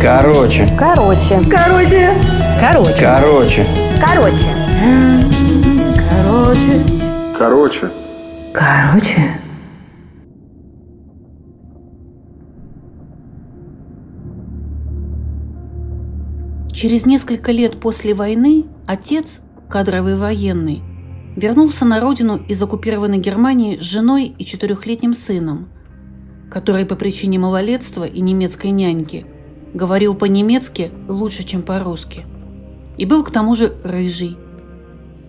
Короче. Короче. Короче. Короче. Короче. Короче. Короче. Короче. Короче. Через несколько лет после войны отец, кадровый военный, вернулся на родину из оккупированной Германии с женой и четырехлетним сыном, который по причине малолетства и немецкой няньки говорил по-немецки лучше, чем по-русски. И был к тому же рыжий.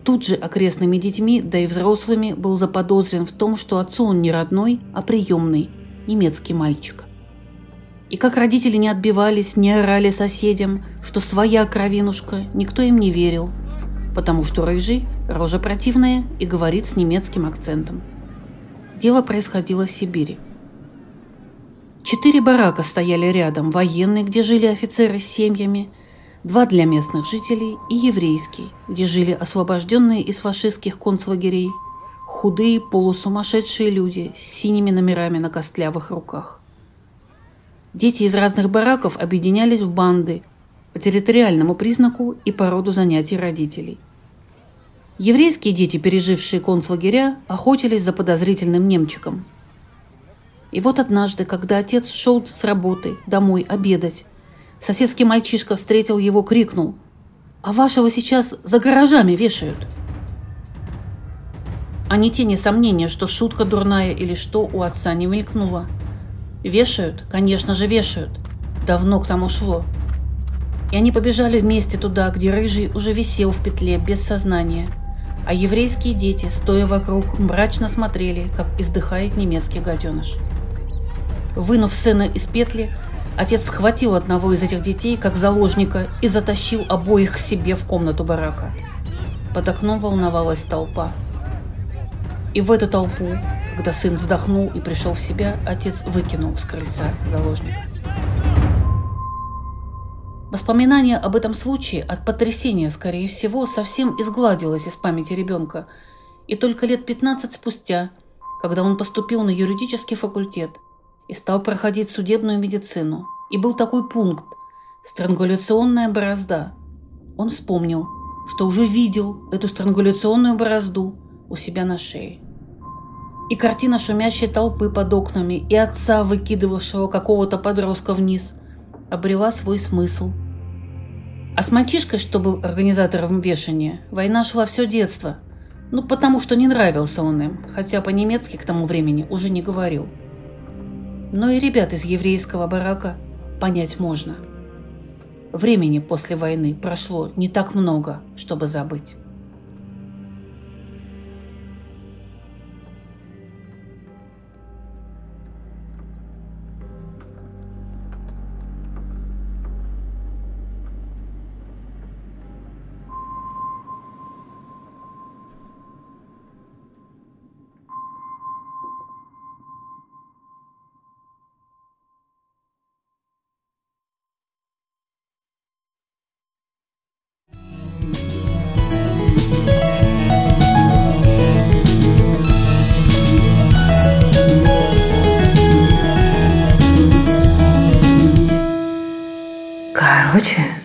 Тут же окрестными детьми, да и взрослыми, был заподозрен в том, что отцу он не родной, а приемный, немецкий мальчик. И как родители не отбивались, не орали соседям, что своя кровинушка, никто им не верил, потому что рыжий, рожа противная и говорит с немецким акцентом. Дело происходило в Сибири. Четыре барака стояли рядом, военные, где жили офицеры с семьями, два для местных жителей и еврейский, где жили освобожденные из фашистских концлагерей, худые полусумасшедшие люди с синими номерами на костлявых руках. Дети из разных бараков объединялись в банды по территориальному признаку и по роду занятий родителей. Еврейские дети, пережившие концлагеря, охотились за подозрительным немчиком – и вот однажды, когда отец шел с работы домой обедать, соседский мальчишка встретил его, крикнул «А вашего сейчас за гаражами вешают!» А не тени сомнения, что шутка дурная или что у отца не мелькнуло. Вешают, конечно же, вешают. Давно к тому шло. И они побежали вместе туда, где рыжий уже висел в петле без сознания, а еврейские дети, стоя вокруг, мрачно смотрели, как издыхает немецкий гаденыш. Вынув сына из петли, отец схватил одного из этих детей, как заложника, и затащил обоих к себе в комнату барака. Под окном волновалась толпа. И в эту толпу, когда сын вздохнул и пришел в себя, отец выкинул с крыльца заложника. Воспоминание об этом случае от потрясения, скорее всего, совсем изгладилось из памяти ребенка. И только лет 15 спустя, когда он поступил на юридический факультет – и стал проходить судебную медицину. И был такой пункт – странгуляционная борозда. Он вспомнил, что уже видел эту странгуляционную борозду у себя на шее. И картина шумящей толпы под окнами и отца, выкидывавшего какого-то подростка вниз, обрела свой смысл. А с мальчишкой, что был организатором вешания, война шла все детство. Ну, потому что не нравился он им, хотя по-немецки к тому времени уже не говорил но и ребят из еврейского барака понять можно. Времени после войны прошло не так много, чтобы забыть. 그 렇.